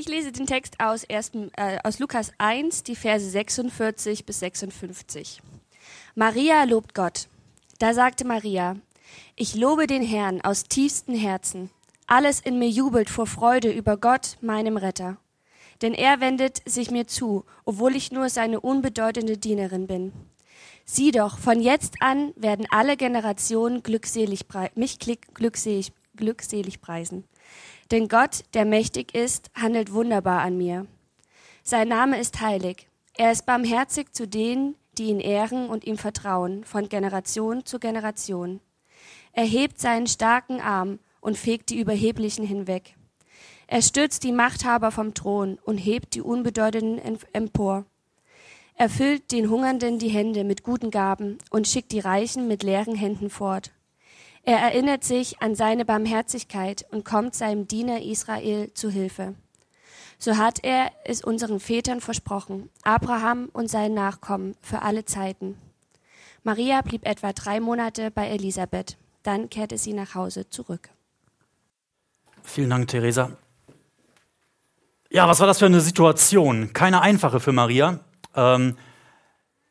Ich lese den Text aus, ersten, äh, aus Lukas 1, die Verse 46 bis 56. Maria lobt Gott. Da sagte Maria, ich lobe den Herrn aus tiefstem Herzen. Alles in mir jubelt vor Freude über Gott, meinem Retter. Denn er wendet sich mir zu, obwohl ich nur seine unbedeutende Dienerin bin. Sieh doch, von jetzt an werden alle Generationen glückselig, mich glückselig, glückselig preisen. Denn Gott, der mächtig ist, handelt wunderbar an mir. Sein Name ist heilig. Er ist barmherzig zu denen, die ihn ehren und ihm vertrauen, von Generation zu Generation. Er hebt seinen starken Arm und fegt die Überheblichen hinweg. Er stürzt die Machthaber vom Thron und hebt die Unbedeutenden empor. Er füllt den Hungernden die Hände mit guten Gaben und schickt die Reichen mit leeren Händen fort. Er erinnert sich an seine Barmherzigkeit und kommt seinem Diener Israel zu Hilfe. So hat er es unseren Vätern versprochen, Abraham und seinen Nachkommen für alle Zeiten. Maria blieb etwa drei Monate bei Elisabeth. Dann kehrte sie nach Hause zurück. Vielen Dank, Theresa. Ja, was war das für eine Situation? Keine einfache für Maria. Ähm,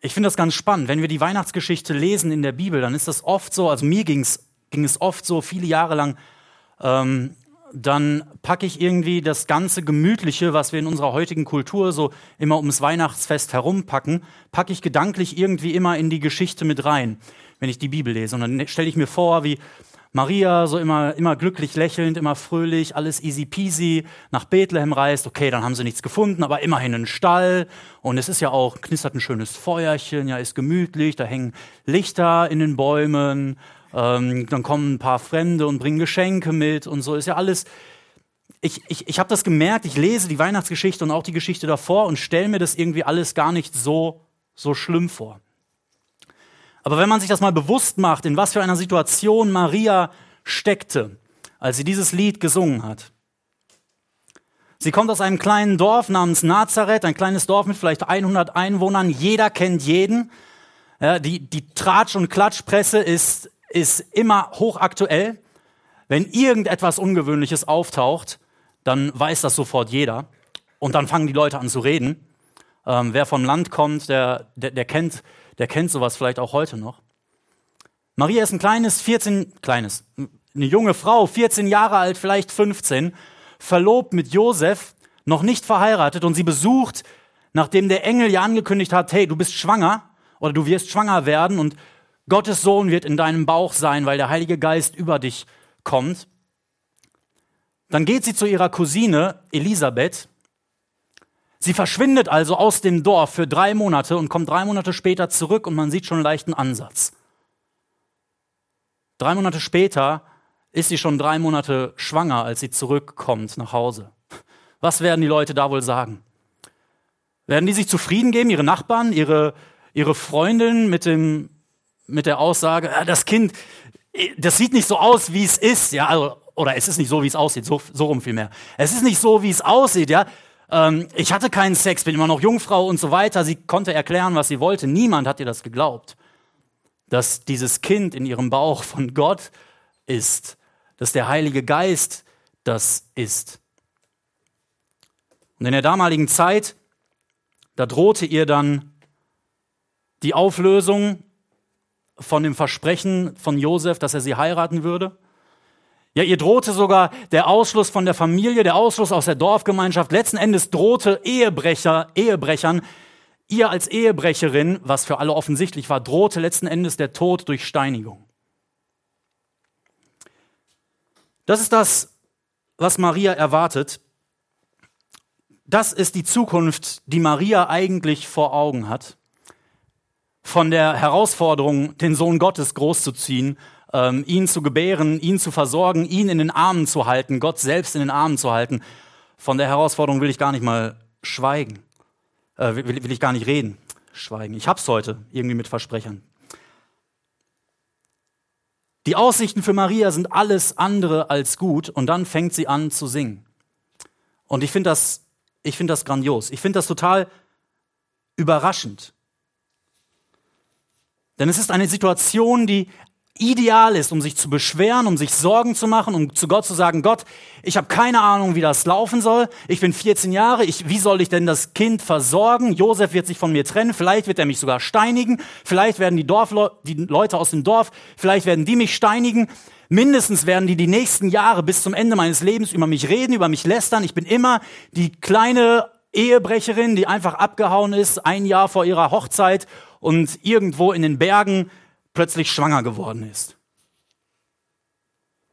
ich finde das ganz spannend. Wenn wir die Weihnachtsgeschichte lesen in der Bibel, dann ist das oft so, also mir ging's, ging es oft so viele Jahre lang, ähm, dann packe ich irgendwie das ganze Gemütliche, was wir in unserer heutigen Kultur so immer ums Weihnachtsfest herumpacken, packe ich gedanklich irgendwie immer in die Geschichte mit rein, wenn ich die Bibel lese. Und dann stelle ich mir vor, wie Maria so immer, immer glücklich lächelnd, immer fröhlich, alles easy peasy nach Bethlehem reist. Okay, dann haben sie nichts gefunden, aber immerhin einen Stall. Und es ist ja auch, knistert ein schönes Feuerchen, ja, ist gemütlich, da hängen Lichter in den Bäumen. Ähm, dann kommen ein paar Fremde und bringen Geschenke mit und so ist ja alles. Ich, ich, ich habe das gemerkt, ich lese die Weihnachtsgeschichte und auch die Geschichte davor und stelle mir das irgendwie alles gar nicht so, so schlimm vor. Aber wenn man sich das mal bewusst macht, in was für einer Situation Maria steckte, als sie dieses Lied gesungen hat. Sie kommt aus einem kleinen Dorf namens Nazareth, ein kleines Dorf mit vielleicht 100 Einwohnern. Jeder kennt jeden. Ja, die, die Tratsch- und Klatschpresse ist ist immer hochaktuell. Wenn irgendetwas Ungewöhnliches auftaucht, dann weiß das sofort jeder. Und dann fangen die Leute an zu reden. Ähm, wer vom Land kommt, der, der, der, kennt, der kennt sowas vielleicht auch heute noch. Maria ist ein kleines, 14, kleines, eine junge Frau, 14 Jahre alt, vielleicht 15, verlobt mit Josef, noch nicht verheiratet und sie besucht, nachdem der Engel ja angekündigt hat, hey, du bist schwanger oder du wirst schwanger werden und Gottes Sohn wird in deinem Bauch sein, weil der Heilige Geist über dich kommt. Dann geht sie zu ihrer Cousine Elisabeth. Sie verschwindet also aus dem Dorf für drei Monate und kommt drei Monate später zurück und man sieht schon einen leichten Ansatz. Drei Monate später ist sie schon drei Monate schwanger, als sie zurückkommt nach Hause. Was werden die Leute da wohl sagen? Werden die sich zufrieden geben, ihre Nachbarn, ihre, ihre Freundin mit dem mit der Aussage, ja, das Kind, das sieht nicht so aus, wie es ist, ja, also, oder es ist nicht so, wie es aussieht, so, so rum vielmehr. Es ist nicht so, wie es aussieht, ja. Ähm, ich hatte keinen Sex, bin immer noch Jungfrau und so weiter. Sie konnte erklären, was sie wollte. Niemand hat ihr das geglaubt, dass dieses Kind in ihrem Bauch von Gott ist, dass der Heilige Geist das ist. Und in der damaligen Zeit, da drohte ihr dann die Auflösung von dem Versprechen von Josef, dass er sie heiraten würde. Ja, ihr drohte sogar der Ausschluss von der Familie, der Ausschluss aus der Dorfgemeinschaft. Letzten Endes drohte Ehebrecher, Ehebrechern, ihr als Ehebrecherin, was für alle offensichtlich war, drohte letzten Endes der Tod durch Steinigung. Das ist das, was Maria erwartet. Das ist die Zukunft, die Maria eigentlich vor Augen hat von der Herausforderung, den Sohn Gottes großzuziehen, ähm, ihn zu gebären, ihn zu versorgen, ihn in den Armen zu halten, Gott selbst in den Armen zu halten. Von der Herausforderung will ich gar nicht mal schweigen, äh, will, will ich gar nicht reden. Schweigen. Ich hab's heute irgendwie mit Versprechern. Die Aussichten für Maria sind alles andere als gut und dann fängt sie an zu singen. Und ich finde das, ich finde das grandios. Ich finde das total überraschend. Denn es ist eine Situation, die ideal ist, um sich zu beschweren, um sich Sorgen zu machen, um zu Gott zu sagen, Gott, ich habe keine Ahnung, wie das laufen soll. Ich bin 14 Jahre, ich, wie soll ich denn das Kind versorgen? Josef wird sich von mir trennen, vielleicht wird er mich sogar steinigen, vielleicht werden die, Dorfle die Leute aus dem Dorf, vielleicht werden die mich steinigen. Mindestens werden die die nächsten Jahre bis zum Ende meines Lebens über mich reden, über mich lästern. Ich bin immer die kleine Ehebrecherin, die einfach abgehauen ist, ein Jahr vor ihrer Hochzeit und irgendwo in den Bergen plötzlich schwanger geworden ist.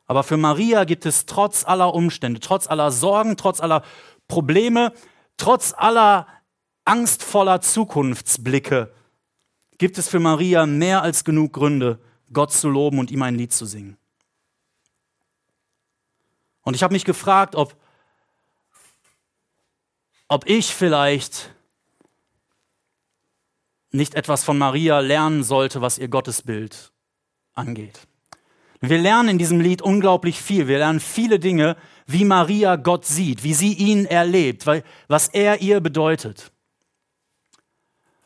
Aber für Maria gibt es trotz aller Umstände, trotz aller Sorgen, trotz aller Probleme, trotz aller angstvoller Zukunftsblicke, gibt es für Maria mehr als genug Gründe, Gott zu loben und ihm ein Lied zu singen. Und ich habe mich gefragt, ob, ob ich vielleicht nicht etwas von Maria lernen sollte, was ihr Gottesbild angeht. Wir lernen in diesem Lied unglaublich viel. Wir lernen viele Dinge, wie Maria Gott sieht, wie sie ihn erlebt, was er ihr bedeutet.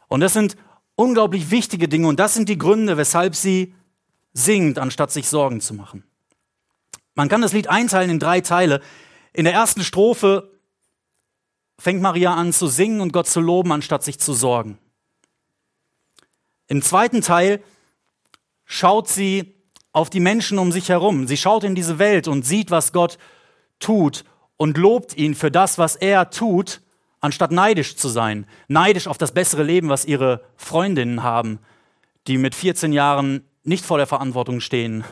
Und das sind unglaublich wichtige Dinge und das sind die Gründe, weshalb sie singt, anstatt sich Sorgen zu machen. Man kann das Lied einteilen in drei Teile. In der ersten Strophe fängt Maria an zu singen und Gott zu loben, anstatt sich zu sorgen. Im zweiten Teil schaut sie auf die Menschen um sich herum. Sie schaut in diese Welt und sieht, was Gott tut und lobt ihn für das, was er tut, anstatt neidisch zu sein. Neidisch auf das bessere Leben, was ihre Freundinnen haben, die mit 14 Jahren nicht vor der Verantwortung stehen,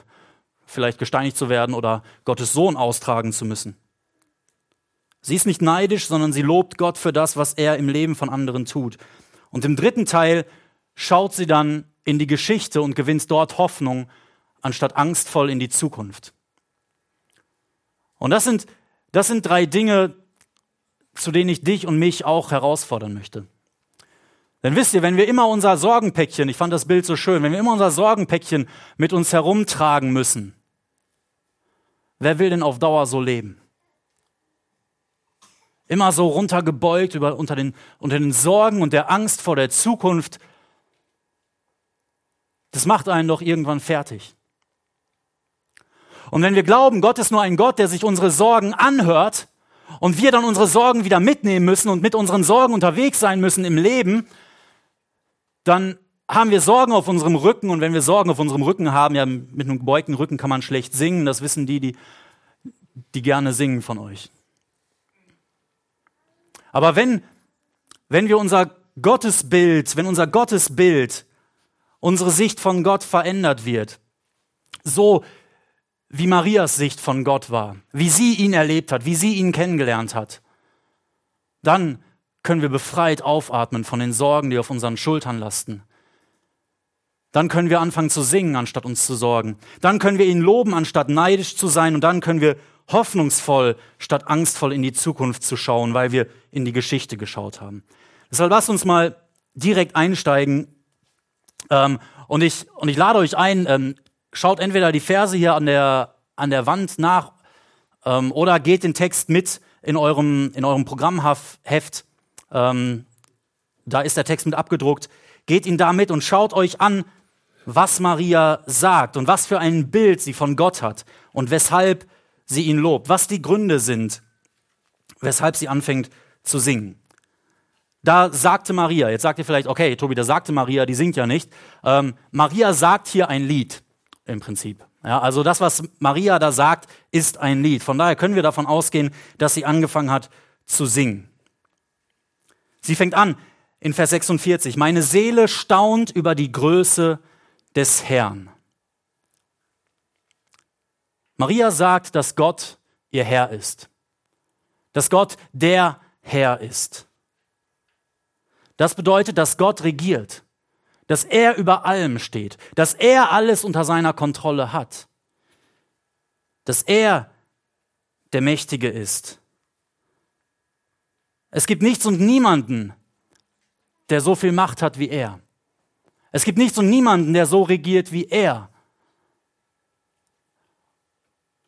vielleicht gesteinigt zu werden oder Gottes Sohn austragen zu müssen. Sie ist nicht neidisch, sondern sie lobt Gott für das, was er im Leben von anderen tut. Und im dritten Teil schaut sie dann in die Geschichte und gewinnt dort Hoffnung, anstatt angstvoll in die Zukunft. Und das sind, das sind drei Dinge, zu denen ich dich und mich auch herausfordern möchte. Denn wisst ihr, wenn wir immer unser Sorgenpäckchen, ich fand das Bild so schön, wenn wir immer unser Sorgenpäckchen mit uns herumtragen müssen, wer will denn auf Dauer so leben? Immer so runtergebeugt über, unter, den, unter den Sorgen und der Angst vor der Zukunft, das macht einen doch irgendwann fertig. Und wenn wir glauben, Gott ist nur ein Gott, der sich unsere Sorgen anhört und wir dann unsere Sorgen wieder mitnehmen müssen und mit unseren Sorgen unterwegs sein müssen im Leben, dann haben wir Sorgen auf unserem Rücken und wenn wir Sorgen auf unserem Rücken haben, ja, mit einem gebeugten Rücken kann man schlecht singen, das wissen die, die, die gerne singen von euch. Aber wenn, wenn wir unser Gottesbild, wenn unser Gottesbild unsere Sicht von Gott verändert wird. So wie Marias Sicht von Gott war, wie sie ihn erlebt hat, wie sie ihn kennengelernt hat. Dann können wir befreit aufatmen von den Sorgen, die auf unseren Schultern lasten. Dann können wir anfangen zu singen, anstatt uns zu sorgen. Dann können wir ihn loben, anstatt neidisch zu sein. Und dann können wir hoffnungsvoll, statt angstvoll in die Zukunft zu schauen, weil wir in die Geschichte geschaut haben. Deshalb lasst uns mal direkt einsteigen ähm, und, ich, und ich lade euch ein, ähm, schaut entweder die Verse hier an der, an der Wand nach ähm, oder geht den Text mit in eurem, in eurem Programmheft. Ähm, da ist der Text mit abgedruckt. Geht ihn da mit und schaut euch an, was Maria sagt und was für ein Bild sie von Gott hat und weshalb sie ihn lobt, was die Gründe sind, weshalb sie anfängt zu singen da sagte Maria, jetzt sagt ihr vielleicht, okay, Tobi, da sagte Maria, die singt ja nicht. Ähm, Maria sagt hier ein Lied im Prinzip. Ja, also das, was Maria da sagt, ist ein Lied. Von daher können wir davon ausgehen, dass sie angefangen hat zu singen. Sie fängt an in Vers 46, meine Seele staunt über die Größe des Herrn. Maria sagt, dass Gott ihr Herr ist. Dass Gott der Herr ist. Das bedeutet, dass Gott regiert, dass er über allem steht, dass er alles unter seiner Kontrolle hat, dass er der Mächtige ist. Es gibt nichts und niemanden, der so viel Macht hat wie er. Es gibt nichts und niemanden, der so regiert wie er.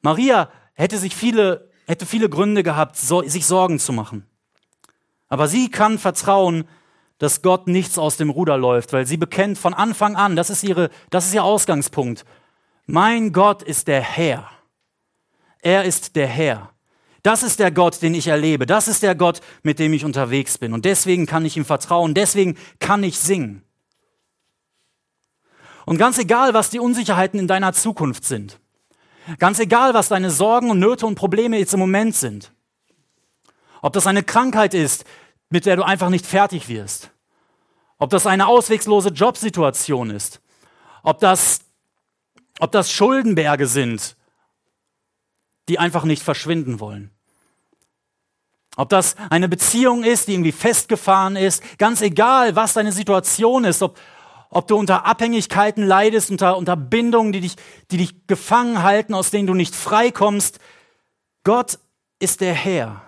Maria hätte sich viele, hätte viele Gründe gehabt, sich Sorgen zu machen. Aber sie kann vertrauen, dass Gott nichts aus dem Ruder läuft, weil sie bekennt von Anfang an, das ist, ihre, das ist ihr Ausgangspunkt. Mein Gott ist der Herr. Er ist der Herr. Das ist der Gott, den ich erlebe. Das ist der Gott, mit dem ich unterwegs bin. Und deswegen kann ich ihm vertrauen. Deswegen kann ich singen. Und ganz egal, was die Unsicherheiten in deiner Zukunft sind, ganz egal, was deine Sorgen und Nöte und Probleme jetzt im Moment sind, ob das eine Krankheit ist, mit der du einfach nicht fertig wirst, ob das eine auswegslose Jobsituation ist, ob das, ob das Schuldenberge sind, die einfach nicht verschwinden wollen. Ob das eine Beziehung ist, die irgendwie festgefahren ist, ganz egal, was deine Situation ist, ob, ob du unter Abhängigkeiten leidest, unter, unter Bindungen, die dich, die dich gefangen halten, aus denen du nicht freikommst. Gott ist der Herr.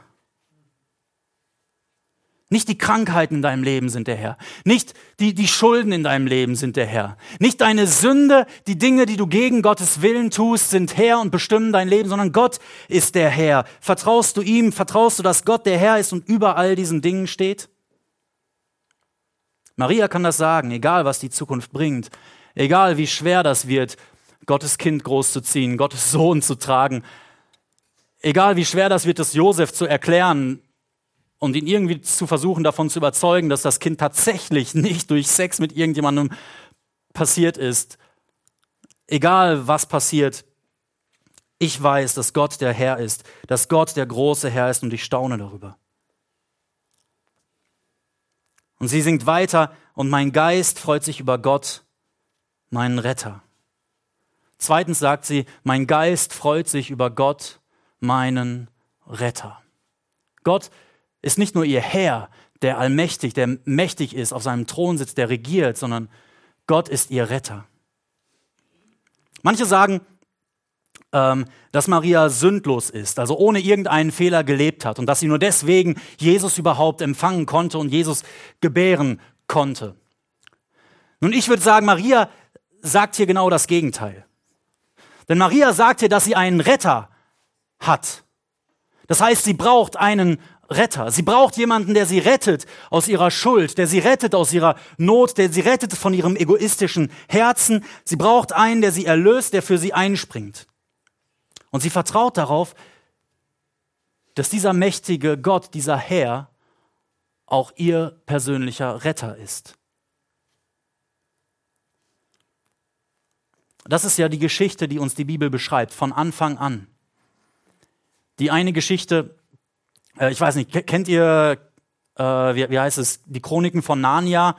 Nicht die Krankheiten in deinem Leben sind der Herr. Nicht die, die Schulden in deinem Leben sind der Herr. Nicht deine Sünde, die Dinge, die du gegen Gottes Willen tust, sind Herr und bestimmen dein Leben, sondern Gott ist der Herr. Vertraust du ihm? Vertraust du, dass Gott der Herr ist und über all diesen Dingen steht? Maria kann das sagen, egal was die Zukunft bringt, egal wie schwer das wird, Gottes Kind großzuziehen, Gottes Sohn zu tragen, egal wie schwer das wird, das Josef zu erklären, und ihn irgendwie zu versuchen, davon zu überzeugen, dass das Kind tatsächlich nicht durch Sex mit irgendjemandem passiert ist. Egal was passiert, ich weiß, dass Gott der Herr ist, dass Gott der große Herr ist und ich staune darüber. Und sie singt weiter, und mein Geist freut sich über Gott, meinen Retter. Zweitens sagt sie, mein Geist freut sich über Gott, meinen Retter. Gott ist nicht nur ihr Herr, der allmächtig, der mächtig ist, auf seinem Thron sitzt, der regiert, sondern Gott ist ihr Retter. Manche sagen, ähm, dass Maria sündlos ist, also ohne irgendeinen Fehler gelebt hat und dass sie nur deswegen Jesus überhaupt empfangen konnte und Jesus gebären konnte. Nun, ich würde sagen, Maria sagt hier genau das Gegenteil. Denn Maria sagt hier, dass sie einen Retter hat. Das heißt, sie braucht einen Retter. Sie braucht jemanden, der sie rettet aus ihrer Schuld, der sie rettet aus ihrer Not, der sie rettet von ihrem egoistischen Herzen. Sie braucht einen, der sie erlöst, der für sie einspringt. Und sie vertraut darauf, dass dieser mächtige Gott, dieser Herr, auch ihr persönlicher Retter ist. Das ist ja die Geschichte, die uns die Bibel beschreibt, von Anfang an. Die eine Geschichte äh, ich weiß nicht, kennt ihr, äh, wie, wie heißt es, die Chroniken von Narnia?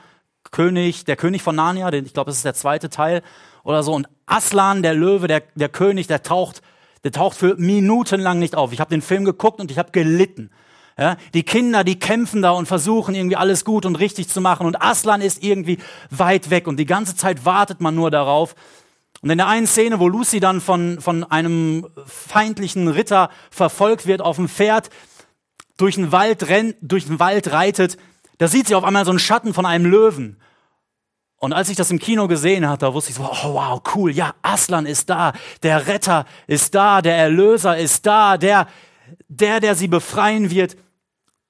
König, der König von Narnia, den, ich glaube, das ist der zweite Teil oder so. Und Aslan, der Löwe, der, der König, der taucht, der taucht für Minuten lang nicht auf. Ich habe den Film geguckt und ich habe gelitten. Ja, die Kinder, die kämpfen da und versuchen irgendwie alles gut und richtig zu machen und Aslan ist irgendwie weit weg und die ganze Zeit wartet man nur darauf. Und in der einen Szene, wo Lucy dann von, von einem feindlichen Ritter verfolgt wird auf dem Pferd, durch den Wald rennt, durch den Wald reitet, da sieht sie auf einmal so einen Schatten von einem Löwen. Und als ich das im Kino gesehen habe, da wusste ich so, oh wow, cool, ja, Aslan ist da, der Retter ist da, der Erlöser ist da, der, der, der sie befreien wird,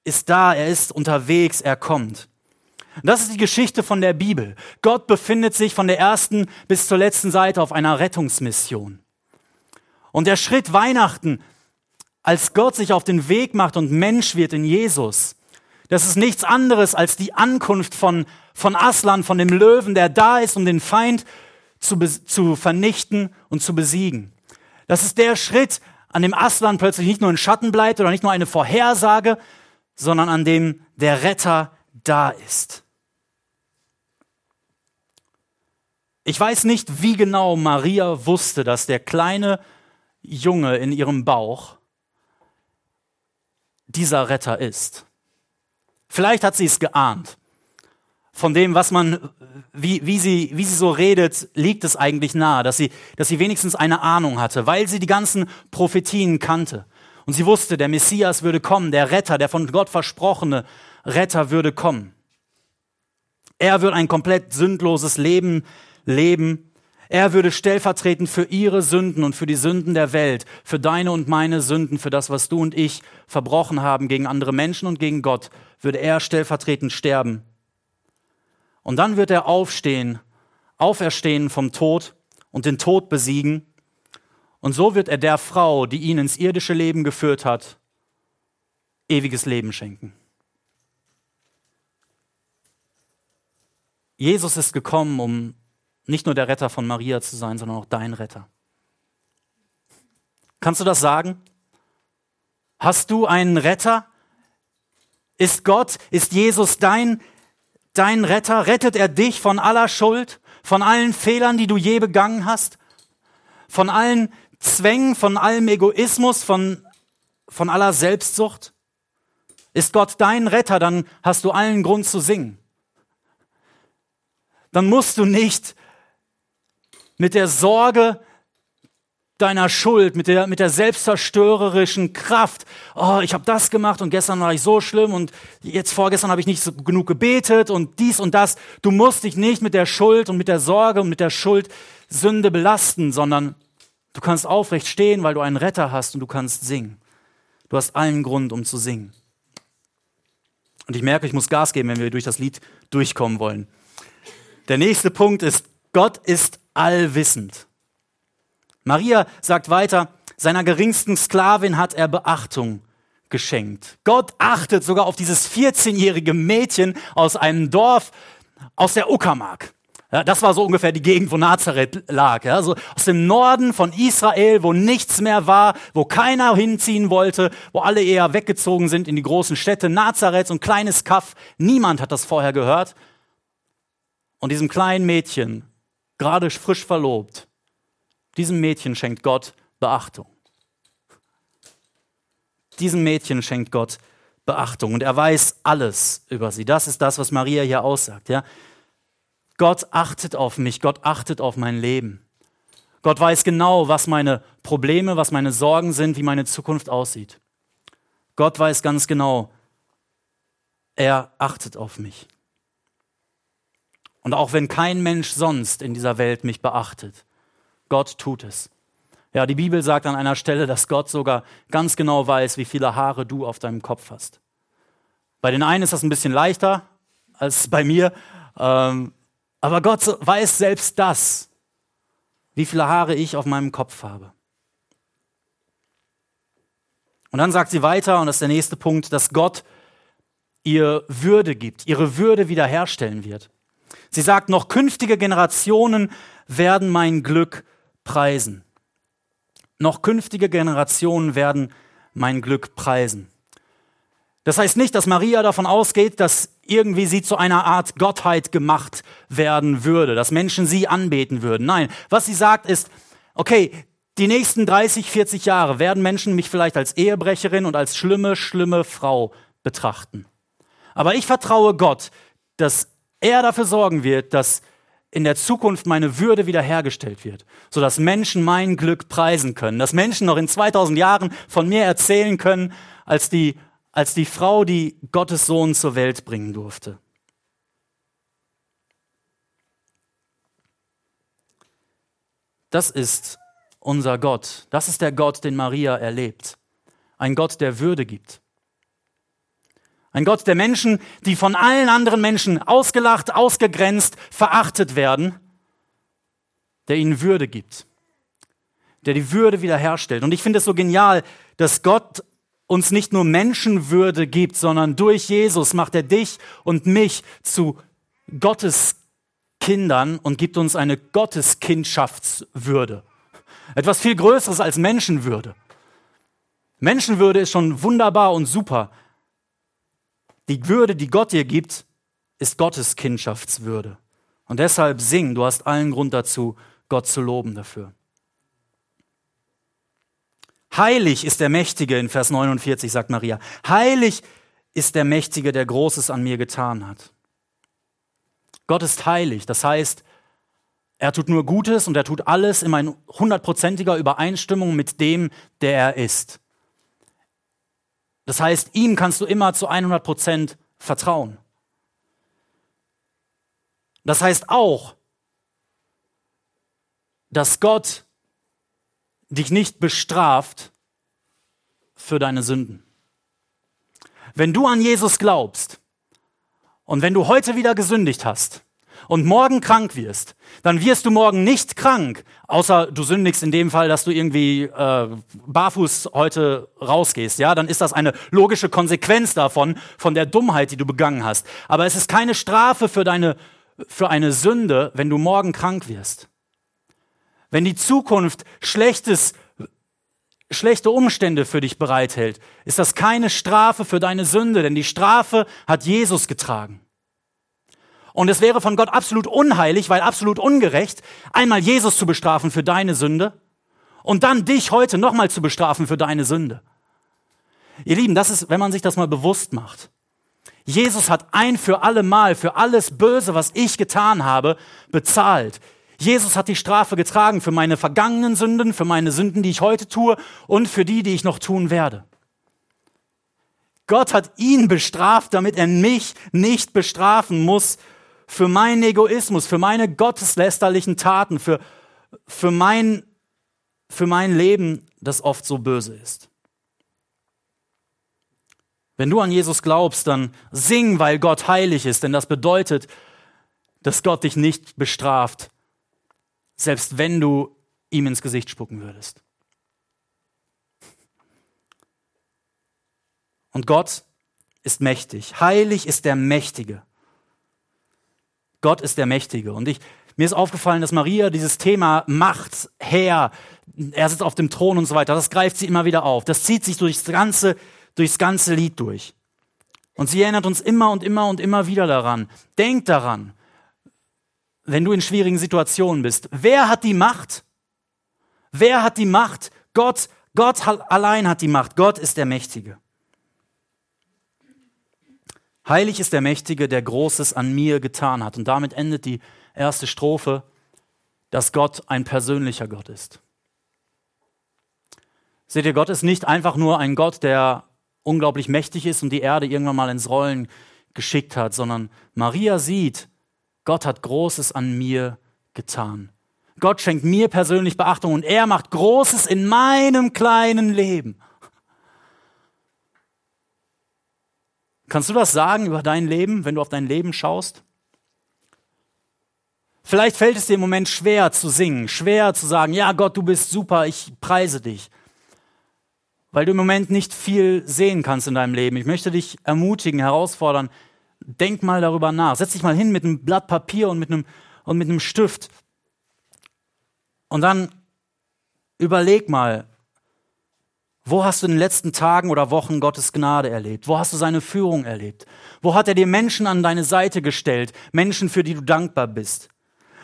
ist da, er ist unterwegs, er kommt. Das ist die Geschichte von der Bibel. Gott befindet sich von der ersten bis zur letzten Seite auf einer Rettungsmission. Und der Schritt Weihnachten als Gott sich auf den Weg macht und Mensch wird in Jesus, das ist nichts anderes als die Ankunft von, von Aslan, von dem Löwen, der da ist, um den Feind zu, zu vernichten und zu besiegen. Das ist der Schritt, an dem Aslan plötzlich nicht nur ein Schatten bleibt oder nicht nur eine Vorhersage, sondern an dem der Retter da ist. Ich weiß nicht, wie genau Maria wusste, dass der kleine Junge in ihrem Bauch dieser Retter ist. Vielleicht hat sie es geahnt. Von dem, was man, wie, wie, sie, wie sie so redet, liegt es eigentlich nahe, dass sie, dass sie wenigstens eine Ahnung hatte, weil sie die ganzen Prophetien kannte. Und sie wusste, der Messias würde kommen, der Retter, der von Gott versprochene Retter würde kommen. Er wird ein komplett sündloses Leben leben er würde stellvertretend für ihre Sünden und für die Sünden der Welt, für deine und meine Sünden, für das, was du und ich verbrochen haben gegen andere Menschen und gegen Gott, würde er stellvertretend sterben. Und dann wird er aufstehen, auferstehen vom Tod und den Tod besiegen. Und so wird er der Frau, die ihn ins irdische Leben geführt hat, ewiges Leben schenken. Jesus ist gekommen, um nicht nur der Retter von Maria zu sein, sondern auch dein Retter. Kannst du das sagen? Hast du einen Retter? Ist Gott, ist Jesus dein, dein Retter? Rettet er dich von aller Schuld, von allen Fehlern, die du je begangen hast, von allen Zwängen, von allem Egoismus, von, von aller Selbstsucht? Ist Gott dein Retter, dann hast du allen Grund zu singen. Dann musst du nicht mit der Sorge deiner Schuld, mit der, mit der selbstzerstörerischen Kraft. Oh, ich habe das gemacht und gestern war ich so schlimm und jetzt vorgestern habe ich nicht so genug gebetet und dies und das. Du musst dich nicht mit der Schuld und mit der Sorge und mit der Schuld Sünde belasten, sondern du kannst aufrecht stehen, weil du einen Retter hast und du kannst singen. Du hast allen Grund, um zu singen. Und ich merke, ich muss Gas geben, wenn wir durch das Lied durchkommen wollen. Der nächste Punkt ist, Gott ist allwissend. Maria sagt weiter, seiner geringsten Sklavin hat er Beachtung geschenkt. Gott achtet sogar auf dieses 14-jährige Mädchen aus einem Dorf aus der Uckermark. Ja, das war so ungefähr die Gegend, wo Nazareth lag. Ja, so aus dem Norden von Israel, wo nichts mehr war, wo keiner hinziehen wollte, wo alle eher weggezogen sind in die großen Städte. Nazareth, so ein kleines Kaff. Niemand hat das vorher gehört. Und diesem kleinen Mädchen, gerade frisch verlobt, diesem Mädchen schenkt Gott Beachtung. Diesem Mädchen schenkt Gott Beachtung und er weiß alles über sie. Das ist das, was Maria hier aussagt. Ja? Gott achtet auf mich, Gott achtet auf mein Leben. Gott weiß genau, was meine Probleme, was meine Sorgen sind, wie meine Zukunft aussieht. Gott weiß ganz genau, er achtet auf mich. Und auch wenn kein Mensch sonst in dieser Welt mich beachtet, Gott tut es. Ja, die Bibel sagt an einer Stelle, dass Gott sogar ganz genau weiß, wie viele Haare du auf deinem Kopf hast. Bei den einen ist das ein bisschen leichter als bei mir, ähm, aber Gott weiß selbst das, wie viele Haare ich auf meinem Kopf habe. Und dann sagt sie weiter, und das ist der nächste Punkt, dass Gott ihr Würde gibt, ihre Würde wiederherstellen wird. Sie sagt, noch künftige Generationen werden mein Glück preisen. Noch künftige Generationen werden mein Glück preisen. Das heißt nicht, dass Maria davon ausgeht, dass irgendwie sie zu einer Art Gottheit gemacht werden würde, dass Menschen sie anbeten würden. Nein, was sie sagt ist, okay, die nächsten 30, 40 Jahre werden Menschen mich vielleicht als Ehebrecherin und als schlimme, schlimme Frau betrachten. Aber ich vertraue Gott, dass er dafür sorgen wird, dass in der Zukunft meine Würde wiederhergestellt wird, sodass Menschen mein Glück preisen können, dass Menschen noch in 2000 Jahren von mir erzählen können, als die, als die Frau, die Gottes Sohn zur Welt bringen durfte. Das ist unser Gott. Das ist der Gott, den Maria erlebt. Ein Gott, der Würde gibt. Ein Gott der Menschen, die von allen anderen Menschen ausgelacht, ausgegrenzt, verachtet werden, der ihnen Würde gibt, der die Würde wiederherstellt. Und ich finde es so genial, dass Gott uns nicht nur Menschenwürde gibt, sondern durch Jesus macht er dich und mich zu Gottes Kindern und gibt uns eine Gotteskindschaftswürde. Etwas viel Größeres als Menschenwürde. Menschenwürde ist schon wunderbar und super, die Würde, die Gott dir gibt, ist Gottes Kindschaftswürde. Und deshalb sing, du hast allen Grund dazu, Gott zu loben dafür. Heilig ist der Mächtige in Vers 49, sagt Maria. Heilig ist der Mächtige, der Großes an mir getan hat. Gott ist heilig, das heißt, er tut nur Gutes und er tut alles in hundertprozentiger Übereinstimmung mit dem, der er ist. Das heißt, ihm kannst du immer zu 100 Prozent vertrauen. Das heißt auch, dass Gott dich nicht bestraft für deine Sünden. Wenn du an Jesus glaubst und wenn du heute wieder gesündigt hast und morgen krank wirst, dann wirst du morgen nicht krank, außer du sündigst in dem Fall, dass du irgendwie äh, barfuß heute rausgehst. Ja, dann ist das eine logische Konsequenz davon, von der Dummheit, die du begangen hast. Aber es ist keine Strafe für deine, für eine Sünde, wenn du morgen krank wirst. Wenn die Zukunft schlechtes schlechte Umstände für dich bereithält, ist das keine Strafe für deine Sünde, denn die Strafe hat Jesus getragen. Und es wäre von Gott absolut unheilig, weil absolut ungerecht, einmal Jesus zu bestrafen für deine Sünde und dann dich heute nochmal zu bestrafen für deine Sünde. Ihr Lieben, das ist, wenn man sich das mal bewusst macht. Jesus hat ein für alle Mal für alles Böse, was ich getan habe, bezahlt. Jesus hat die Strafe getragen für meine vergangenen Sünden, für meine Sünden, die ich heute tue und für die, die ich noch tun werde. Gott hat ihn bestraft, damit er mich nicht bestrafen muss für meinen Egoismus, für meine gotteslästerlichen Taten, für, für, mein, für mein Leben, das oft so böse ist. Wenn du an Jesus glaubst, dann sing, weil Gott heilig ist, denn das bedeutet, dass Gott dich nicht bestraft, selbst wenn du ihm ins Gesicht spucken würdest. Und Gott ist mächtig. Heilig ist der Mächtige. Gott ist der Mächtige. Und ich, mir ist aufgefallen, dass Maria dieses Thema Macht, Herr, er sitzt auf dem Thron und so weiter, das greift sie immer wieder auf. Das zieht sich durchs ganze, durchs ganze Lied durch. Und sie erinnert uns immer und immer und immer wieder daran. Denk daran, wenn du in schwierigen Situationen bist. Wer hat die Macht? Wer hat die Macht? Gott, Gott allein hat die Macht. Gott ist der Mächtige. Heilig ist der Mächtige, der Großes an mir getan hat. Und damit endet die erste Strophe, dass Gott ein persönlicher Gott ist. Seht ihr, Gott ist nicht einfach nur ein Gott, der unglaublich mächtig ist und die Erde irgendwann mal ins Rollen geschickt hat, sondern Maria sieht, Gott hat Großes an mir getan. Gott schenkt mir persönlich Beachtung und er macht Großes in meinem kleinen Leben. Kannst du das sagen über dein Leben, wenn du auf dein Leben schaust? Vielleicht fällt es dir im Moment schwer zu singen, schwer zu sagen, ja Gott, du bist super, ich preise dich, weil du im Moment nicht viel sehen kannst in deinem Leben. Ich möchte dich ermutigen, herausfordern, denk mal darüber nach. Setz dich mal hin mit einem Blatt Papier und mit einem, und mit einem Stift. Und dann überleg mal, wo hast du in den letzten Tagen oder Wochen Gottes Gnade erlebt? Wo hast du seine Führung erlebt? Wo hat er dir Menschen an deine Seite gestellt? Menschen, für die du dankbar bist?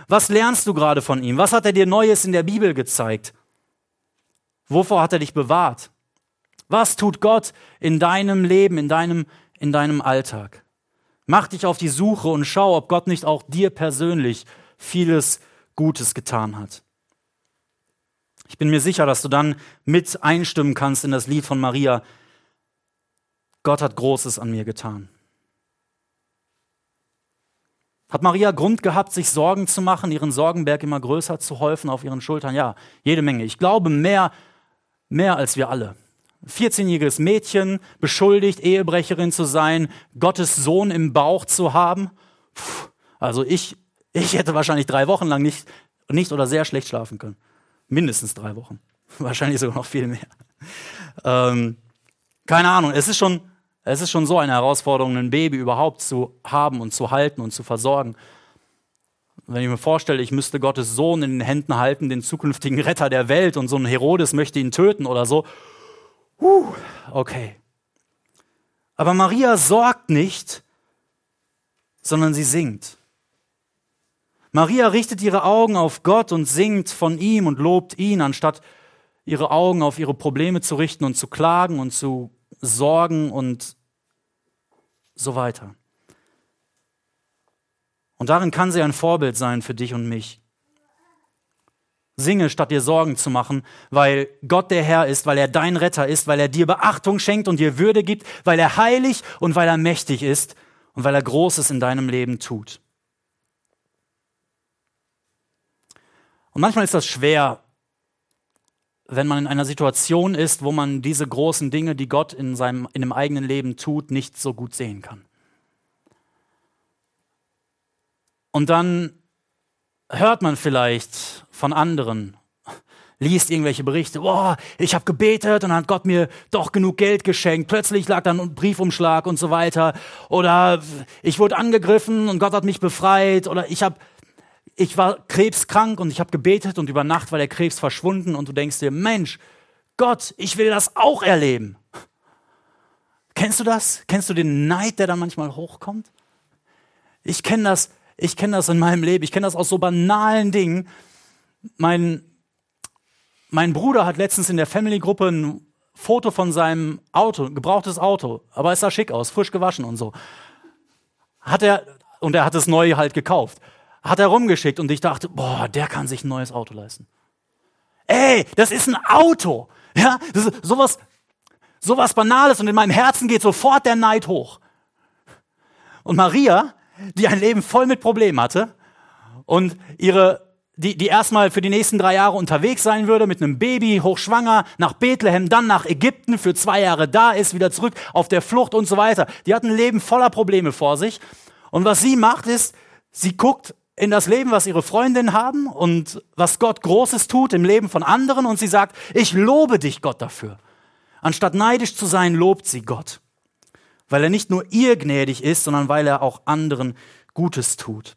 Was lernst du gerade von ihm? Was hat er dir Neues in der Bibel gezeigt? Wovor hat er dich bewahrt? Was tut Gott in deinem Leben, in deinem, in deinem Alltag? Mach dich auf die Suche und schau, ob Gott nicht auch dir persönlich vieles Gutes getan hat. Ich bin mir sicher, dass du dann mit einstimmen kannst in das Lied von Maria. Gott hat Großes an mir getan. Hat Maria Grund gehabt, sich Sorgen zu machen, ihren Sorgenberg immer größer zu häufen auf ihren Schultern? Ja, jede Menge. Ich glaube mehr, mehr als wir alle. 14-jähriges Mädchen beschuldigt, Ehebrecherin zu sein, Gottes Sohn im Bauch zu haben. Puh, also ich, ich hätte wahrscheinlich drei Wochen lang nicht, nicht oder sehr schlecht schlafen können. Mindestens drei Wochen. Wahrscheinlich sogar noch viel mehr. Ähm, keine Ahnung, es ist, schon, es ist schon so eine Herausforderung, ein Baby überhaupt zu haben und zu halten und zu versorgen. Wenn ich mir vorstelle, ich müsste Gottes Sohn in den Händen halten, den zukünftigen Retter der Welt, und so ein Herodes möchte ihn töten oder so. Huh, okay. Aber Maria sorgt nicht, sondern sie singt. Maria richtet ihre Augen auf Gott und singt von ihm und lobt ihn, anstatt ihre Augen auf ihre Probleme zu richten und zu klagen und zu sorgen und so weiter. Und darin kann sie ein Vorbild sein für dich und mich. Singe, statt dir Sorgen zu machen, weil Gott der Herr ist, weil er dein Retter ist, weil er dir Beachtung schenkt und dir Würde gibt, weil er heilig und weil er mächtig ist und weil er Großes in deinem Leben tut. Und manchmal ist das schwer, wenn man in einer Situation ist, wo man diese großen Dinge, die Gott in seinem in dem eigenen Leben tut, nicht so gut sehen kann. Und dann hört man vielleicht von anderen, liest irgendwelche Berichte, boah, ich habe gebetet und dann hat Gott mir doch genug Geld geschenkt. Plötzlich lag dann ein Briefumschlag und so weiter. Oder ich wurde angegriffen und Gott hat mich befreit. Oder ich habe ich war krebskrank und ich habe gebetet und über Nacht war der Krebs verschwunden und du denkst dir, Mensch, Gott, ich will das auch erleben. Kennst du das? Kennst du den Neid, der da manchmal hochkommt? Ich kenne das, ich kenne das in meinem Leben. Ich kenne das aus so banalen Dingen. Mein, mein Bruder hat letztens in der Family-Gruppe ein Foto von seinem Auto, gebrauchtes Auto, aber es sah schick aus, frisch gewaschen und so. Hat er, und er hat es neu halt gekauft hat er rumgeschickt und ich dachte, boah, der kann sich ein neues Auto leisten. Ey, das ist ein Auto. Ja, das ist sowas, sowas Banales und in meinem Herzen geht sofort der Neid hoch. Und Maria, die ein Leben voll mit Problemen hatte und ihre, die, die erstmal für die nächsten drei Jahre unterwegs sein würde mit einem Baby, hochschwanger, nach Bethlehem, dann nach Ägypten, für zwei Jahre da ist, wieder zurück auf der Flucht und so weiter. Die hat ein Leben voller Probleme vor sich. Und was sie macht ist, sie guckt in das Leben, was ihre Freundinnen haben und was Gott Großes tut im Leben von anderen und sie sagt, ich lobe dich Gott dafür. Anstatt neidisch zu sein, lobt sie Gott, weil er nicht nur ihr gnädig ist, sondern weil er auch anderen Gutes tut.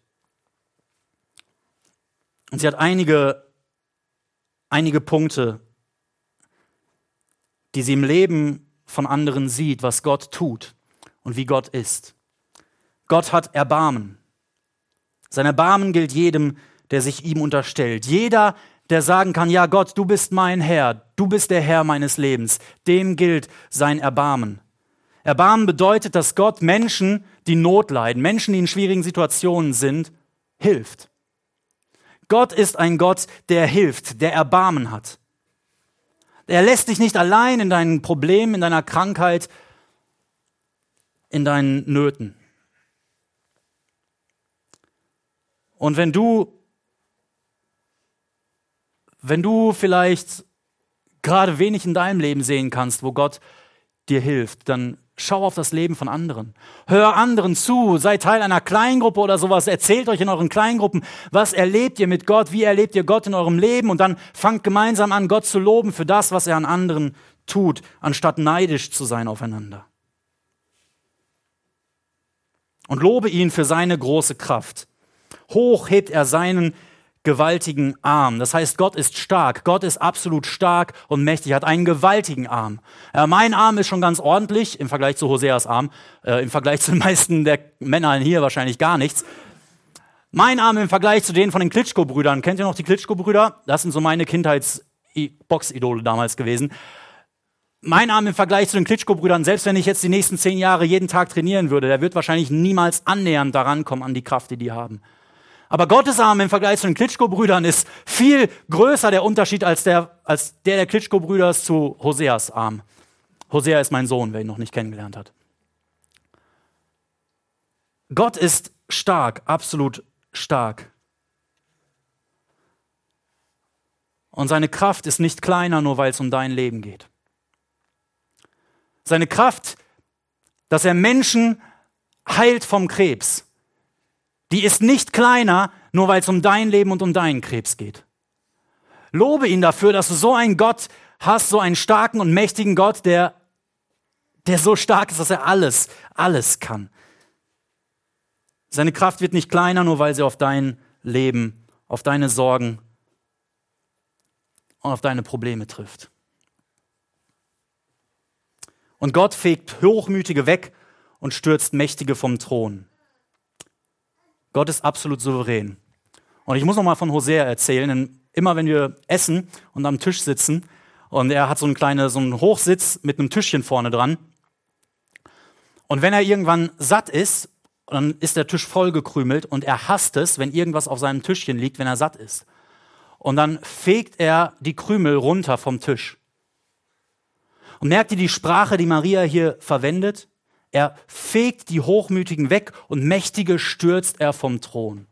Und sie hat einige, einige Punkte, die sie im Leben von anderen sieht, was Gott tut und wie Gott ist. Gott hat Erbarmen. Sein Erbarmen gilt jedem, der sich ihm unterstellt. Jeder, der sagen kann, ja Gott, du bist mein Herr, du bist der Herr meines Lebens, dem gilt sein Erbarmen. Erbarmen bedeutet, dass Gott Menschen, die Not leiden, Menschen, die in schwierigen Situationen sind, hilft. Gott ist ein Gott, der hilft, der Erbarmen hat. Er lässt dich nicht allein in deinen Problemen, in deiner Krankheit, in deinen Nöten. Und wenn du, wenn du vielleicht gerade wenig in deinem Leben sehen kannst, wo Gott dir hilft, dann schau auf das Leben von anderen. Hör anderen zu, sei Teil einer Kleingruppe oder sowas, erzählt euch in euren Kleingruppen, was erlebt ihr mit Gott, wie erlebt ihr Gott in eurem Leben und dann fangt gemeinsam an, Gott zu loben für das, was er an anderen tut, anstatt neidisch zu sein aufeinander. Und lobe ihn für seine große Kraft. Hoch hebt er seinen gewaltigen Arm. Das heißt, Gott ist stark. Gott ist absolut stark und mächtig, hat einen gewaltigen Arm. Äh, mein Arm ist schon ganz ordentlich im Vergleich zu Hoseas Arm. Äh, Im Vergleich zu den meisten der Männer hier wahrscheinlich gar nichts. Mein Arm im Vergleich zu denen von den Klitschko-Brüdern. Kennt ihr noch die Klitschko-Brüder? Das sind so meine Kindheits-Boxidole damals gewesen. Mein Arm im Vergleich zu den Klitschko-Brüdern, selbst wenn ich jetzt die nächsten zehn Jahre jeden Tag trainieren würde, der wird wahrscheinlich niemals annähernd daran kommen an die Kraft, die die haben. Aber Gottes Arm im Vergleich zu den Klitschko-Brüdern ist viel größer der Unterschied als der, als der der Klitschko-Brüder zu Hoseas Arm. Hosea ist mein Sohn, wer ihn noch nicht kennengelernt hat. Gott ist stark, absolut stark. Und seine Kraft ist nicht kleiner, nur weil es um dein Leben geht. Seine Kraft, dass er Menschen heilt vom Krebs, die ist nicht kleiner, nur weil es um dein Leben und um deinen Krebs geht. Lobe ihn dafür, dass du so einen Gott hast, so einen starken und mächtigen Gott, der, der so stark ist, dass er alles, alles kann. Seine Kraft wird nicht kleiner, nur weil sie auf dein Leben, auf deine Sorgen und auf deine Probleme trifft. Und Gott fegt Hochmütige weg und stürzt Mächtige vom Thron. Gott ist absolut souverän. Und ich muss noch mal von Hosea erzählen, denn immer wenn wir essen und am Tisch sitzen und er hat so einen kleinen so einen Hochsitz mit einem Tischchen vorne dran. Und wenn er irgendwann satt ist, dann ist der Tisch vollgekrümelt und er hasst es, wenn irgendwas auf seinem Tischchen liegt, wenn er satt ist. Und dann fegt er die Krümel runter vom Tisch. Und merkt ihr die Sprache, die Maria hier verwendet? Er fegt die Hochmütigen weg und Mächtige stürzt er vom Thron.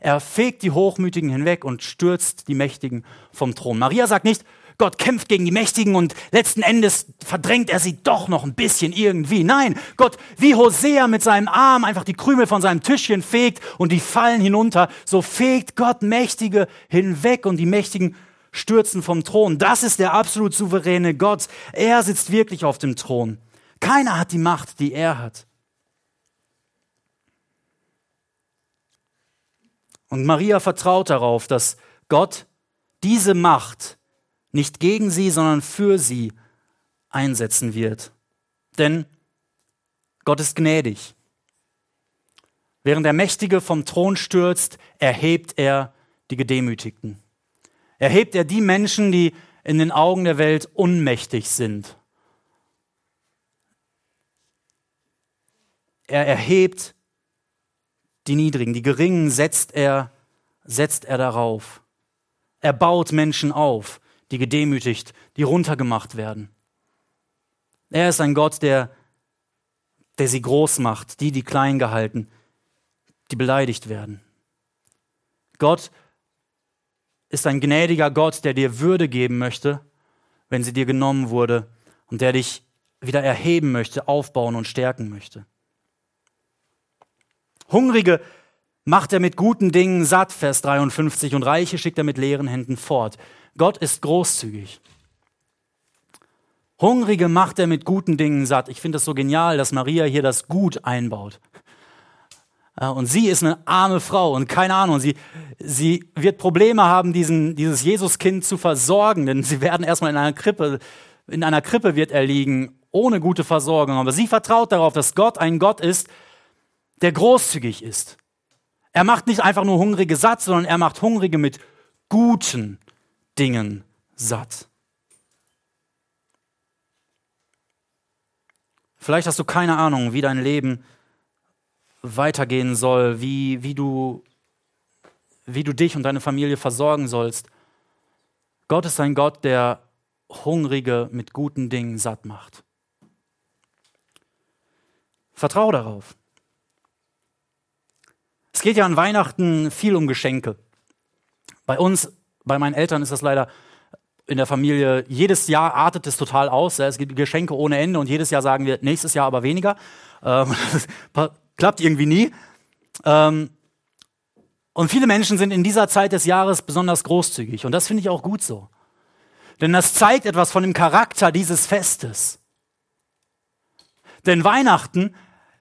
Er fegt die Hochmütigen hinweg und stürzt die Mächtigen vom Thron. Maria sagt nicht, Gott kämpft gegen die Mächtigen und letzten Endes verdrängt er sie doch noch ein bisschen irgendwie. Nein, Gott, wie Hosea mit seinem Arm einfach die Krümel von seinem Tischchen fegt und die fallen hinunter, so fegt Gott Mächtige hinweg und die Mächtigen stürzen vom Thron. Das ist der absolut souveräne Gott. Er sitzt wirklich auf dem Thron. Keiner hat die Macht, die er hat. Und Maria vertraut darauf, dass Gott diese Macht nicht gegen sie, sondern für sie einsetzen wird. Denn Gott ist gnädig. Während der Mächtige vom Thron stürzt, erhebt er die Gedemütigten. Erhebt er die Menschen, die in den Augen der Welt unmächtig sind. Er erhebt die Niedrigen, die Geringen setzt er, setzt er darauf. Er baut Menschen auf, die gedemütigt, die runtergemacht werden. Er ist ein Gott, der, der sie groß macht, die, die klein gehalten, die beleidigt werden. Gott ist ein gnädiger Gott, der dir Würde geben möchte, wenn sie dir genommen wurde und der dich wieder erheben möchte, aufbauen und stärken möchte. Hungrige macht er mit guten Dingen satt, Vers 53, und Reiche schickt er mit leeren Händen fort. Gott ist großzügig. Hungrige macht er mit guten Dingen satt. Ich finde es so genial, dass Maria hier das Gut einbaut. Äh, und sie ist eine arme Frau und keine Ahnung, sie, sie wird Probleme haben, diesen, dieses Jesuskind zu versorgen, denn sie werden erstmal in einer Krippe, in einer Krippe wird er liegen, ohne gute Versorgung. Aber sie vertraut darauf, dass Gott ein Gott ist, der großzügig ist. Er macht nicht einfach nur Hungrige satt, sondern er macht Hungrige mit guten Dingen satt. Vielleicht hast du keine Ahnung, wie dein Leben weitergehen soll, wie, wie, du, wie du dich und deine Familie versorgen sollst. Gott ist ein Gott, der Hungrige mit guten Dingen satt macht. Vertrau darauf. Es geht ja an Weihnachten viel um Geschenke. Bei uns, bei meinen Eltern ist das leider in der Familie, jedes Jahr artet es total aus. Es gibt Geschenke ohne Ende und jedes Jahr sagen wir, nächstes Jahr aber weniger. Ähm, klappt irgendwie nie. Ähm, und viele Menschen sind in dieser Zeit des Jahres besonders großzügig. Und das finde ich auch gut so. Denn das zeigt etwas von dem Charakter dieses Festes. Denn Weihnachten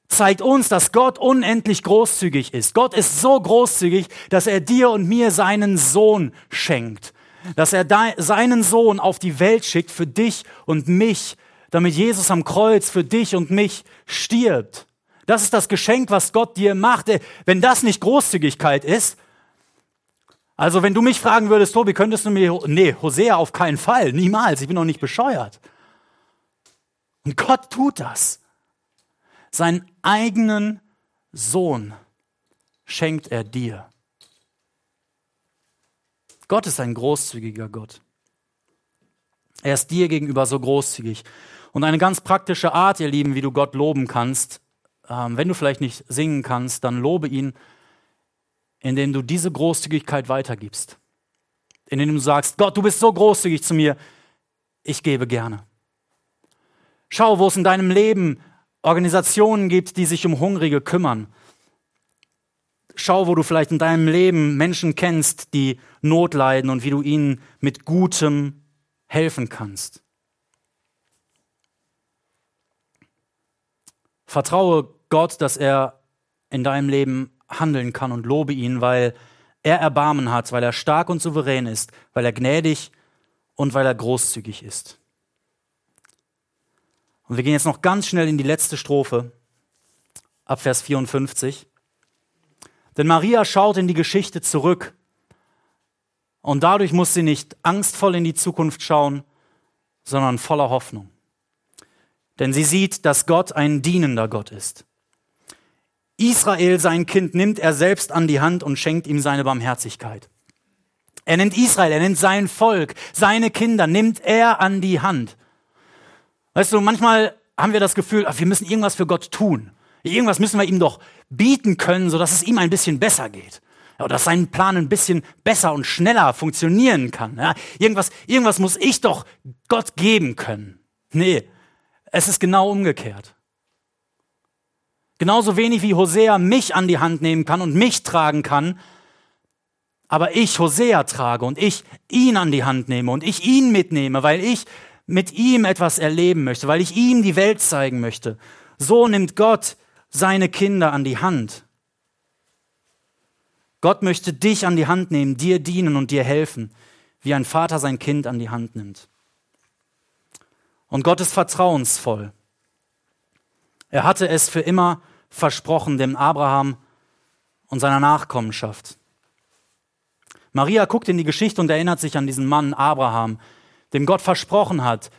zeigt uns, dass Gott unendlich großzügig ist. Gott ist so großzügig, dass er dir und mir seinen Sohn schenkt. Dass er seinen Sohn auf die Welt schickt für dich und mich, damit Jesus am Kreuz für dich und mich stirbt. Das ist das Geschenk, was Gott dir macht. Wenn das nicht Großzügigkeit ist, also wenn du mich fragen würdest, Tobi, könntest du mir, nee, Hosea auf keinen Fall, niemals, ich bin noch nicht bescheuert. Und Gott tut das. Seinen eigenen Sohn schenkt er dir. Gott ist ein großzügiger Gott. Er ist dir gegenüber so großzügig. Und eine ganz praktische Art, ihr Lieben, wie du Gott loben kannst, ähm, wenn du vielleicht nicht singen kannst, dann lobe ihn, indem du diese Großzügigkeit weitergibst. Indem du sagst, Gott, du bist so großzügig zu mir, ich gebe gerne. Schau, wo es in deinem Leben Organisationen gibt, die sich um Hungrige kümmern. Schau, wo du vielleicht in deinem Leben Menschen kennst, die Not leiden und wie du ihnen mit Gutem helfen kannst. Vertraue Gott, dass er in deinem Leben handeln kann und lobe ihn, weil er Erbarmen hat, weil er stark und souverän ist, weil er gnädig und weil er großzügig ist. Und wir gehen jetzt noch ganz schnell in die letzte Strophe, ab Vers 54. Denn Maria schaut in die Geschichte zurück und dadurch muss sie nicht angstvoll in die Zukunft schauen, sondern voller Hoffnung. Denn sie sieht, dass Gott ein dienender Gott ist. Israel, sein Kind, nimmt er selbst an die Hand und schenkt ihm seine Barmherzigkeit. Er nennt Israel, er nennt sein Volk, seine Kinder, nimmt er an die Hand. Weißt du, manchmal haben wir das Gefühl, wir müssen irgendwas für Gott tun. Irgendwas müssen wir ihm doch bieten können, sodass es ihm ein bisschen besser geht. oder dass sein Plan ein bisschen besser und schneller funktionieren kann. Ja, irgendwas, irgendwas muss ich doch Gott geben können. Nee, es ist genau umgekehrt. Genauso wenig wie Hosea mich an die Hand nehmen kann und mich tragen kann, aber ich Hosea trage und ich ihn an die Hand nehme und ich ihn mitnehme, weil ich mit ihm etwas erleben möchte, weil ich ihm die Welt zeigen möchte. So nimmt Gott seine Kinder an die Hand. Gott möchte dich an die Hand nehmen, dir dienen und dir helfen, wie ein Vater sein Kind an die Hand nimmt. Und Gott ist vertrauensvoll. Er hatte es für immer versprochen dem Abraham und seiner Nachkommenschaft. Maria guckt in die Geschichte und erinnert sich an diesen Mann Abraham, dem Gott versprochen hat,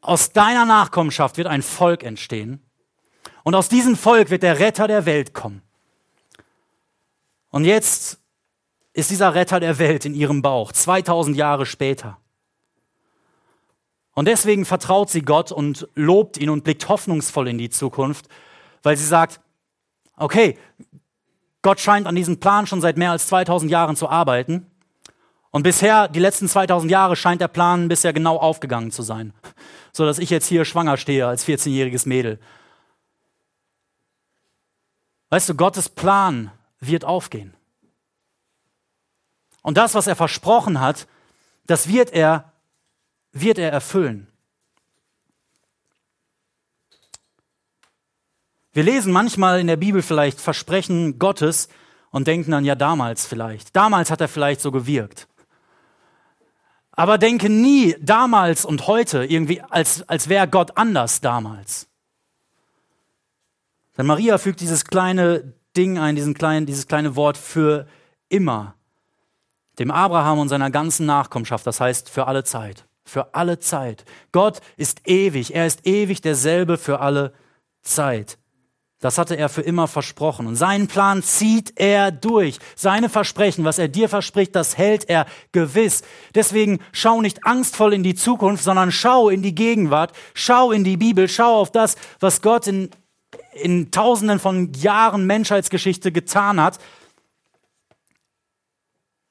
aus deiner Nachkommenschaft wird ein Volk entstehen und aus diesem Volk wird der Retter der Welt kommen. Und jetzt ist dieser Retter der Welt in ihrem Bauch, 2000 Jahre später. Und deswegen vertraut sie Gott und lobt ihn und blickt hoffnungsvoll in die Zukunft, weil sie sagt, okay, Gott scheint an diesem Plan schon seit mehr als 2000 Jahren zu arbeiten. Und bisher, die letzten 2000 Jahre, scheint der Plan bisher genau aufgegangen zu sein. So dass ich jetzt hier schwanger stehe als 14-jähriges Mädel. Weißt du, Gottes Plan wird aufgehen. Und das, was er versprochen hat, das wird er, wird er erfüllen. Wir lesen manchmal in der Bibel vielleicht Versprechen Gottes und denken dann, ja, damals vielleicht. Damals hat er vielleicht so gewirkt. Aber denke nie damals und heute irgendwie, als, als wäre Gott anders damals. Denn Maria fügt dieses kleine Ding ein, diesen kleinen, dieses kleine Wort für immer. Dem Abraham und seiner ganzen Nachkommenschaft, das heißt für alle Zeit. Für alle Zeit. Gott ist ewig. Er ist ewig derselbe für alle Zeit. Das hatte er für immer versprochen. Und seinen Plan zieht er durch. Seine Versprechen, was er dir verspricht, das hält er gewiss. Deswegen schau nicht angstvoll in die Zukunft, sondern schau in die Gegenwart. Schau in die Bibel. Schau auf das, was Gott in, in tausenden von Jahren Menschheitsgeschichte getan hat.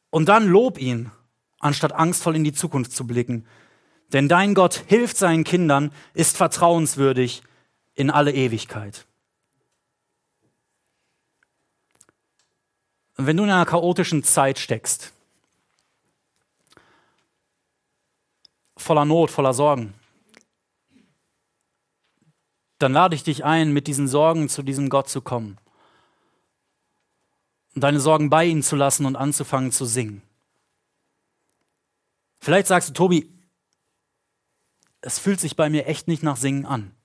Und dann lob ihn, anstatt angstvoll in die Zukunft zu blicken. Denn dein Gott hilft seinen Kindern, ist vertrauenswürdig in alle Ewigkeit. Und wenn du in einer chaotischen Zeit steckst, voller Not, voller Sorgen, dann lade ich dich ein, mit diesen Sorgen zu diesem Gott zu kommen. Und deine Sorgen bei ihm zu lassen und anzufangen zu singen. Vielleicht sagst du, Tobi, es fühlt sich bei mir echt nicht nach Singen an.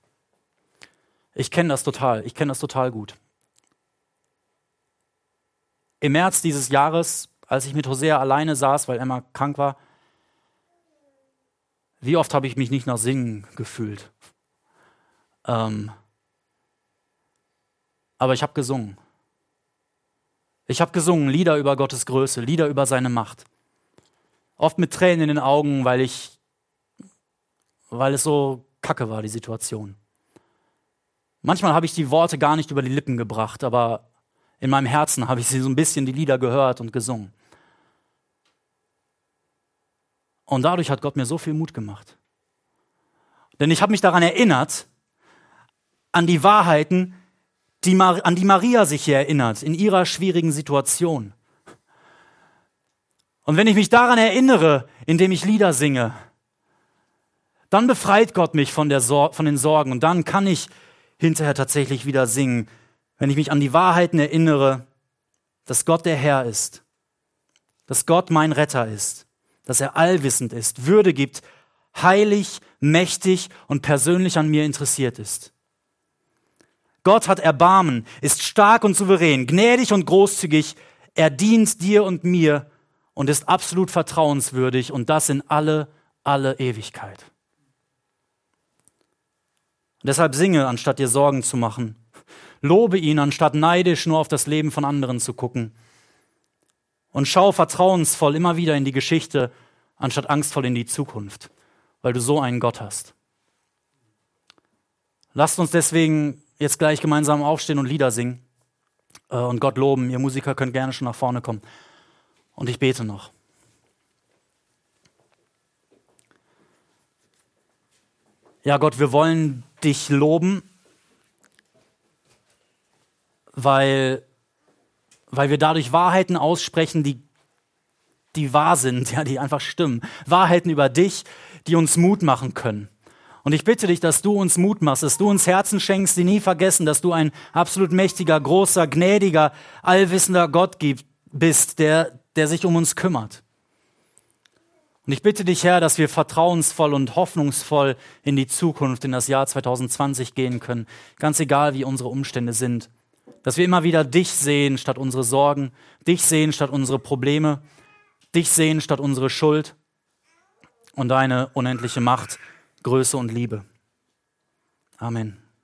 Ich kenne das total, ich kenne das total gut. Im März dieses Jahres, als ich mit Hosea alleine saß, weil Emma krank war, wie oft habe ich mich nicht nach Singen gefühlt. Ähm, aber ich habe gesungen. Ich habe gesungen Lieder über Gottes Größe, Lieder über seine Macht. Oft mit Tränen in den Augen, weil ich, weil es so kacke war, die Situation. Manchmal habe ich die Worte gar nicht über die Lippen gebracht, aber in meinem Herzen habe ich sie so ein bisschen die Lieder gehört und gesungen. Und dadurch hat Gott mir so viel Mut gemacht. Denn ich habe mich daran erinnert, an die Wahrheiten, die, an die Maria sich hier erinnert, in ihrer schwierigen Situation. Und wenn ich mich daran erinnere, indem ich Lieder singe, dann befreit Gott mich von, von den Sorgen und dann kann ich hinterher tatsächlich wieder singen, wenn ich mich an die Wahrheiten erinnere, dass Gott der Herr ist, dass Gott mein Retter ist, dass er allwissend ist, Würde gibt, heilig, mächtig und persönlich an mir interessiert ist. Gott hat Erbarmen, ist stark und souverän, gnädig und großzügig, er dient dir und mir und ist absolut vertrauenswürdig und das in alle, alle Ewigkeit. Deshalb singe, anstatt dir Sorgen zu machen. Lobe ihn, anstatt neidisch nur auf das Leben von anderen zu gucken. Und schau vertrauensvoll immer wieder in die Geschichte, anstatt angstvoll in die Zukunft, weil du so einen Gott hast. Lasst uns deswegen jetzt gleich gemeinsam aufstehen und Lieder singen. äh, und Gott loben. Ihr Musiker könnt gerne schon nach vorne kommen. Und ich bete noch. Ja, Gott, wir wollen dich loben, weil, weil wir dadurch Wahrheiten aussprechen, die, die wahr sind, ja, die einfach stimmen. Wahrheiten über dich, die uns Mut machen können. Und ich bitte dich, dass du uns Mut machst, dass du uns Herzen schenkst, die nie vergessen, dass du ein absolut mächtiger, großer, gnädiger, allwissender Gott bist, der, der sich um uns kümmert. Und ich bitte dich, Herr, dass wir vertrauensvoll und hoffnungsvoll in die Zukunft, in das Jahr 2020 gehen können, ganz egal, wie unsere Umstände sind. Dass wir immer wieder dich sehen statt unsere Sorgen, dich sehen statt unsere Probleme, dich sehen statt unsere Schuld und deine unendliche Macht Größe und Liebe. Amen.